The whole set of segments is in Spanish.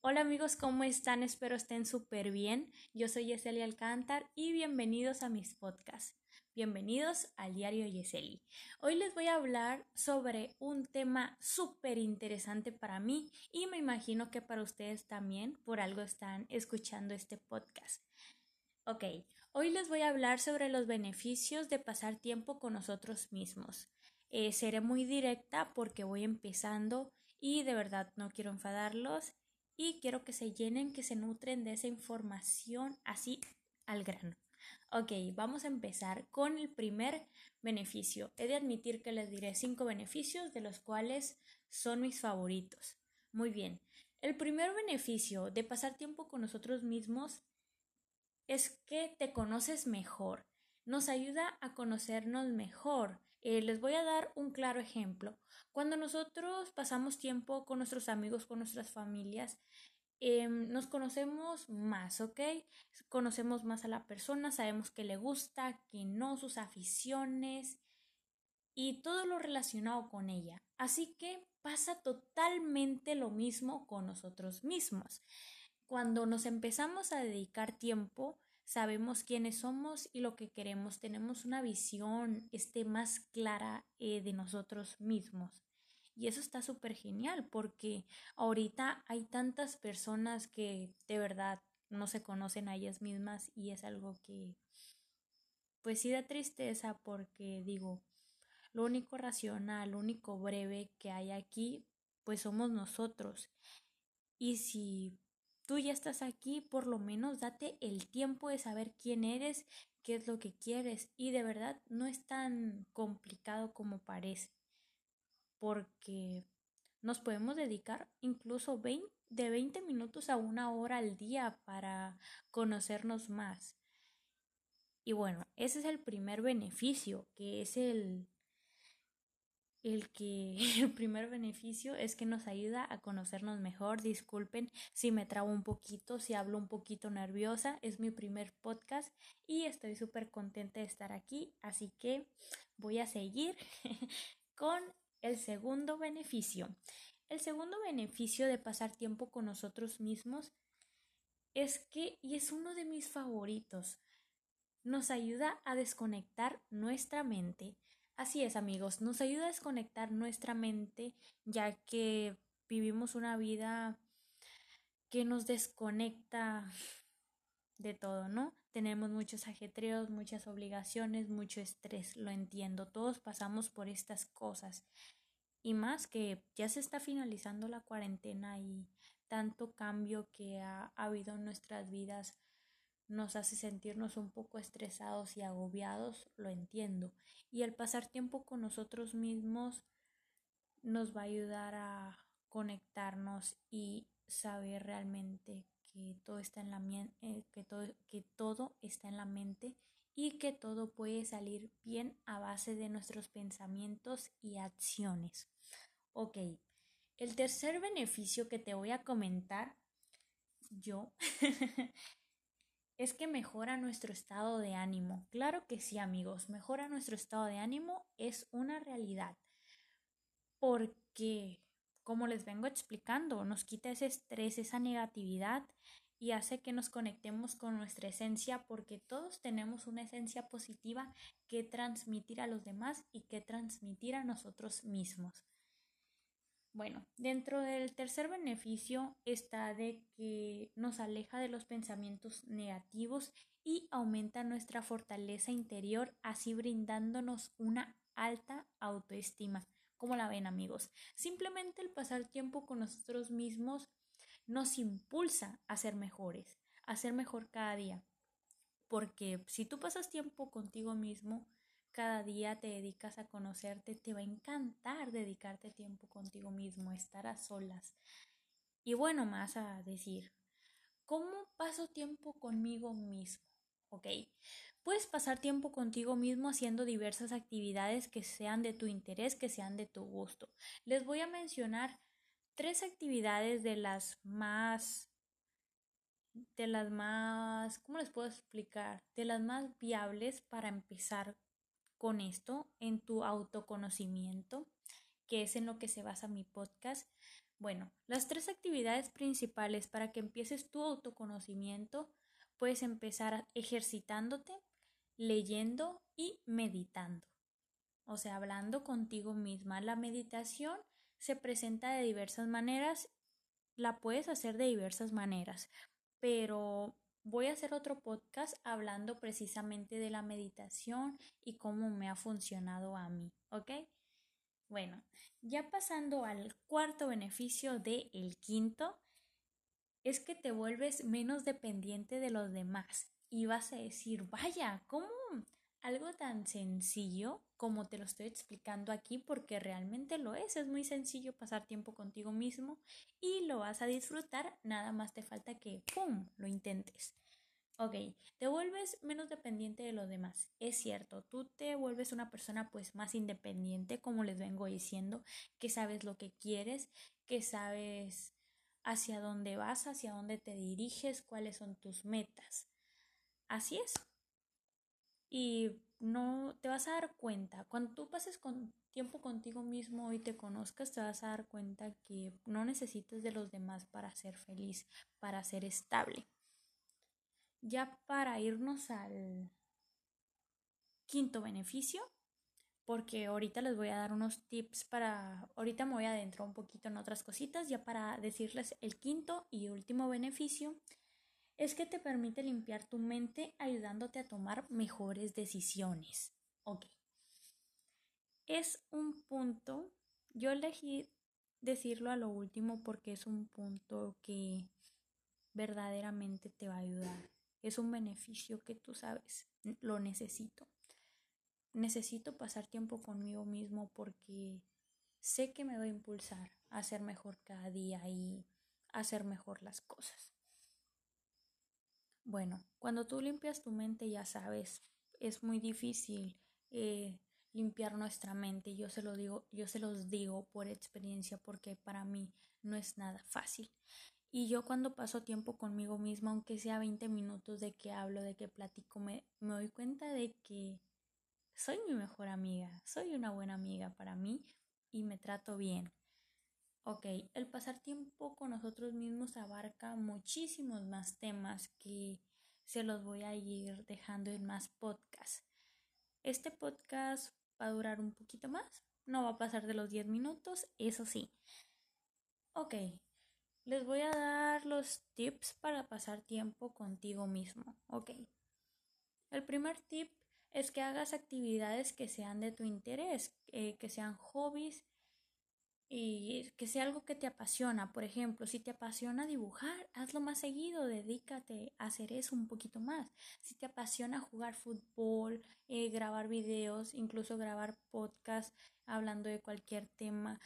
Hola amigos, ¿cómo están? Espero estén súper bien. Yo soy Yeseli Alcántar y bienvenidos a mis podcasts. Bienvenidos al diario Yeseli. Hoy les voy a hablar sobre un tema súper interesante para mí y me imagino que para ustedes también, por algo están escuchando este podcast. Ok, hoy les voy a hablar sobre los beneficios de pasar tiempo con nosotros mismos. Eh, seré muy directa porque voy empezando y de verdad no quiero enfadarlos y quiero que se llenen, que se nutren de esa información así al grano. Ok, vamos a empezar con el primer beneficio. He de admitir que les diré cinco beneficios de los cuales son mis favoritos. Muy bien, el primer beneficio de pasar tiempo con nosotros mismos es que te conoces mejor. Nos ayuda a conocernos mejor. Eh, les voy a dar un claro ejemplo. Cuando nosotros pasamos tiempo con nuestros amigos, con nuestras familias, em, nos conocemos más, ¿ok? Conocemos más a la persona, sabemos qué le gusta, qué no, sus aficiones y todo lo relacionado con ella. Así que pasa totalmente lo mismo con nosotros mismos. Cuando nos empezamos a dedicar tiempo, sabemos quiénes somos y lo que queremos, tenemos una visión este, más clara eh, de nosotros mismos. Y eso está súper genial porque ahorita hay tantas personas que de verdad no se conocen a ellas mismas y es algo que pues sí da tristeza porque digo, lo único racional, lo único breve que hay aquí pues somos nosotros. Y si tú ya estás aquí, por lo menos date el tiempo de saber quién eres, qué es lo que quieres y de verdad no es tan complicado como parece, porque nos podemos dedicar incluso de 20 minutos a una hora al día para conocernos más. Y bueno, ese es el primer beneficio, que es el el que el primer beneficio es que nos ayuda a conocernos mejor. Disculpen si me trabo un poquito, si hablo un poquito nerviosa. Es mi primer podcast y estoy súper contenta de estar aquí. Así que voy a seguir con el segundo beneficio. El segundo beneficio de pasar tiempo con nosotros mismos es que, y es uno de mis favoritos, nos ayuda a desconectar nuestra mente Así es, amigos, nos ayuda a desconectar nuestra mente, ya que vivimos una vida que nos desconecta de todo, ¿no? Tenemos muchos ajetreos, muchas obligaciones, mucho estrés, lo entiendo, todos pasamos por estas cosas. Y más que ya se está finalizando la cuarentena y tanto cambio que ha, habido en nuestras vidas nos hace sentirnos un poco estresados y agobiados, lo entiendo. Y el pasar tiempo con nosotros mismos nos va a ayudar a conectarnos y saber realmente que todo está en la eh, que todo, que todo está en la mente y que todo puede salir bien a base de nuestros pensamientos y acciones. Ok, el tercer beneficio que te voy a comentar yo es que mejora nuestro estado de ánimo. Claro que sí, amigos, mejora nuestro estado de ánimo es una realidad. Porque, como les vengo explicando, nos quita ese estrés, esa negatividad y hace que nos conectemos con nuestra esencia porque todos tenemos una esencia positiva que transmitir a los demás y que transmitir a nosotros mismos. Bueno, dentro del tercer beneficio está de que nos aleja de los pensamientos negativos y aumenta nuestra fortaleza interior, así brindándonos una alta autoestima. ¿Cómo la ven amigos? Simplemente el pasar tiempo con nosotros mismos nos impulsa a ser mejores, a ser mejor cada día. Porque si tú pasas tiempo contigo mismo, cada día te dedicas a conocerte, te va a encantar dedicarte tiempo contigo mismo, estar a solas. Y bueno, más a decir, ¿cómo paso tiempo conmigo mismo? ¿Ok? Puedes pasar tiempo contigo mismo haciendo diversas actividades que sean de tu interés, que sean de tu gusto. Les voy a mencionar tres actividades de las más de las más, ¿cómo les puedo explicar? De las más viables para empezar con esto, en tu autoconocimiento, que es en lo que se basa mi podcast. Bueno, las tres actividades principales para que empieces tu autoconocimiento, puedes empezar ejercitándote, leyendo y meditando. O sea, hablando contigo misma. La meditación se presenta de diversas maneras, la puedes hacer de diversas maneras, pero voy a hacer otro podcast hablando precisamente de la meditación y cómo me ha funcionado a mí, ¿ok? Bueno, ya pasando al cuarto beneficio del el quinto, es que te vuelves menos dependiente de los demás y vas a decir, vaya, ¿cómo algo tan sencillo como te lo estoy explicando aquí? Porque realmente lo es, es muy sencillo pasar tiempo contigo mismo y lo vas a disfrutar, nada más te falta que, ¡pum!, lo intentes. Ok, te vuelves menos dependiente de los demás. Es cierto, tú te vuelves una persona pues más independiente, como les vengo diciendo, que sabes lo que quieres, que sabes hacia dónde vas, hacia dónde te diriges, cuáles son tus metas. Así es. Y no te vas a dar cuenta, cuando tú pases con tiempo contigo mismo y te conozcas, te vas a dar cuenta que no necesitas de los demás para ser feliz, para ser estable. Ya para irnos al quinto beneficio, porque ahorita les voy a dar unos tips para, ahorita me voy a adentrar un poquito en otras cositas, ya para decirles el quinto y último beneficio, es que te permite limpiar tu mente ayudándote a tomar mejores decisiones. Ok. Es un punto, yo elegí decirlo a lo último porque es un punto que verdaderamente te va a ayudar es un beneficio que tú sabes, lo necesito. Necesito pasar tiempo conmigo mismo porque sé que me va a impulsar a ser mejor cada día y hacer mejor las cosas. Bueno, cuando tú limpias tu mente, ya sabes, es muy difícil eh, limpiar nuestra mente. Yo se lo digo, yo se los digo por experiencia porque para mí no es nada fácil. Y yo cuando paso tiempo conmigo misma, aunque sea 20 minutos de que hablo, de que platico, me, me doy cuenta de que soy mi mejor amiga, soy una buena amiga para mí y me trato bien. Ok, el pasar tiempo con nosotros mismos abarca muchísimos más temas que se los voy a ir dejando en más podcasts. Este podcast va a durar un poquito más, no va a pasar de los 10 minutos, eso sí. Ok, les voy a dar los tips para pasar tiempo contigo mismo. Ok. El primer tip es que hagas actividades que sean de tu interés, eh, que sean hobbies y que sea algo que te apasiona. Por ejemplo, si te apasiona dibujar, hazlo más seguido, dedícate a hacer eso un poquito más. Si te apasiona jugar fútbol, eh, grabar videos, incluso grabar podcast hablando de cualquier tema,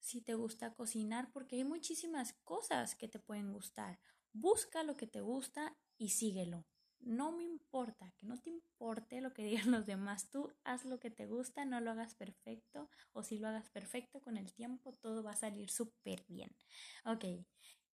si te gusta cocinar, porque hay muchísimas cosas que te pueden gustar. Busca lo que te gusta y síguelo. No me importa, que no te importe lo que digan los demás. Tú haz lo que te gusta, no lo hagas perfecto o si lo hagas perfecto con el tiempo, todo va a salir súper bien. Ok,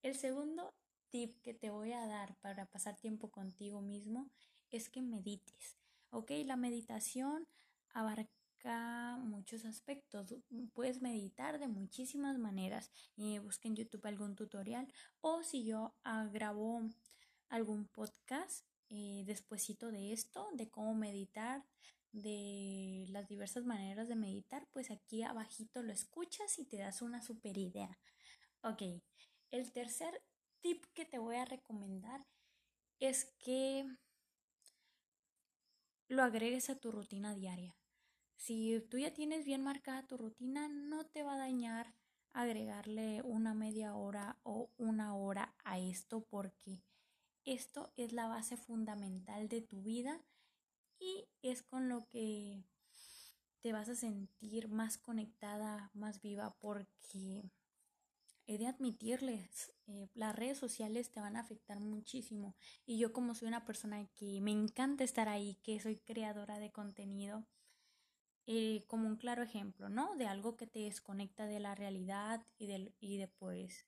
el segundo tip que te voy a dar para pasar tiempo contigo mismo es que medites. Ok, la meditación abarca muchos aspectos. Puedes meditar de muchísimas maneras. y busca en YouTube algún tutorial o si yo grabo algún podcast eh, de esto, de cómo meditar, de las diversas maneras de meditar, pues aquí abajito lo escuchas y te das una super idea. Ok, el tercer tip que te voy a recomendar es que lo agregues a tu rutina diaria. Si tú ya tienes bien marcada tu rutina, no te va a dañar agregarle una media hora o una hora a esto porque esto es la base fundamental de tu vida y es con lo que te vas a sentir más conectada, más viva porque he de admitirles, eh, las redes sociales te van a afectar muchísimo y yo como soy una persona que me encanta estar ahí, que soy creadora de contenido, eh, como un claro ejemplo, ¿no? De algo que te desconecta de la realidad y de, y de pues,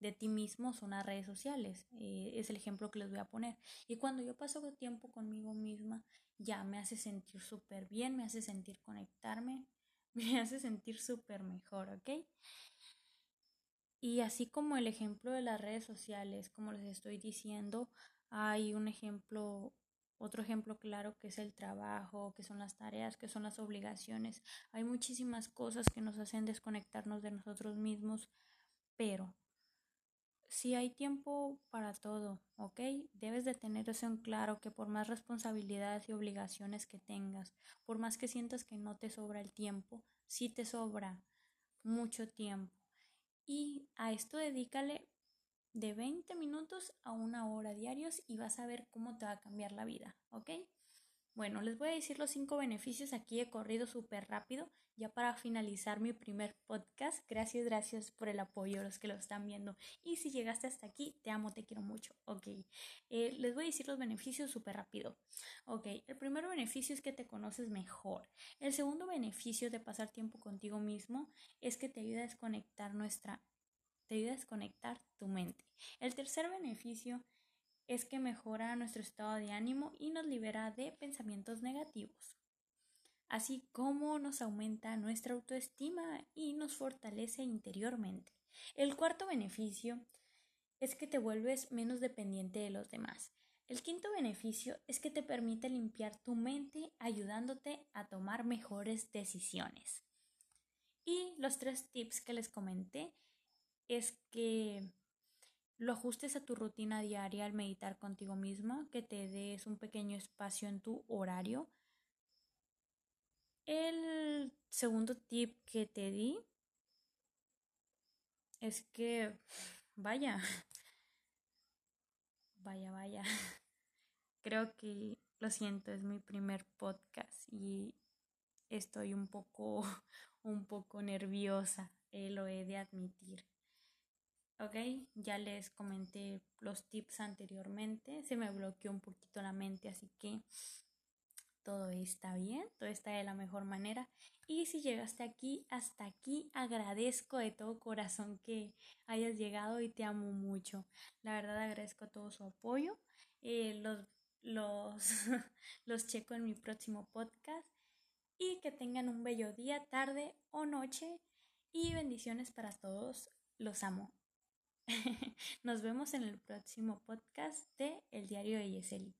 de ti mismo son las redes sociales. Eh, es el ejemplo que les voy a poner. Y cuando yo paso tiempo conmigo misma, ya me hace sentir súper bien, me hace sentir conectarme, me hace sentir súper mejor, ¿ok? Y así como el ejemplo de las redes sociales, como les estoy diciendo, hay un ejemplo, otro ejemplo claro que es el trabajo, que son las tareas, que son las obligaciones. Hay muchísimas cosas que nos hacen desconectarnos de nosotros mismos, pero si hay tiempo para todo, ¿ok? Debes de tener eso en claro que por más responsabilidades y obligaciones que tengas, por más que sientas que no te sobra el tiempo, sí te sobra mucho tiempo. Y a esto dedícale de 20 minutos a una hora diarios y vas a ver cómo te va a cambiar la vida, ¿ok? Bueno, les voy a decir los cinco beneficios aquí he corrido súper rápido, ya para finalizar mi primer podcast. Gracias, gracias por el apoyo, los que lo están viendo. Y si llegaste hasta aquí, te amo, te quiero mucho. Ok, eh, les voy a decir los beneficios súper rápido. Ok, el primer beneficio es que te conoces mejor. El segundo beneficio de pasar tiempo contigo mismo es que te ayuda a desconectar nuestra te ayuda a desconectar tu mente. El tercer beneficio es que mejora nuestro estado de ánimo y nos libera de pensamientos negativos, así como nos aumenta nuestra autoestima y nos fortalece interiormente. El cuarto beneficio es que te vuelves menos dependiente de los demás. El quinto beneficio es que te permite limpiar tu mente ayudándote a tomar mejores decisiones. Y los tres tips que les comenté es que lo ajustes a tu rutina diaria al meditar contigo misma, que te des un pequeño espacio en tu horario. El segundo tip que te di es que, vaya, vaya, vaya, creo que, lo siento, es mi primer podcast y estoy un poco, un poco nerviosa, eh, lo he de admitir. Ok, ya les comenté los tips anteriormente, se me bloqueó un poquito la mente, así que todo está bien, todo está de la mejor manera. Y si llegaste aquí, hasta aquí, agradezco de todo corazón que hayas llegado y te amo mucho. La verdad agradezco todo su apoyo. Eh, los, los, los checo en mi próximo podcast y que tengan un bello día, tarde o noche y bendiciones para todos. Los amo. Nos vemos en el próximo podcast de El Diario de Yeseli.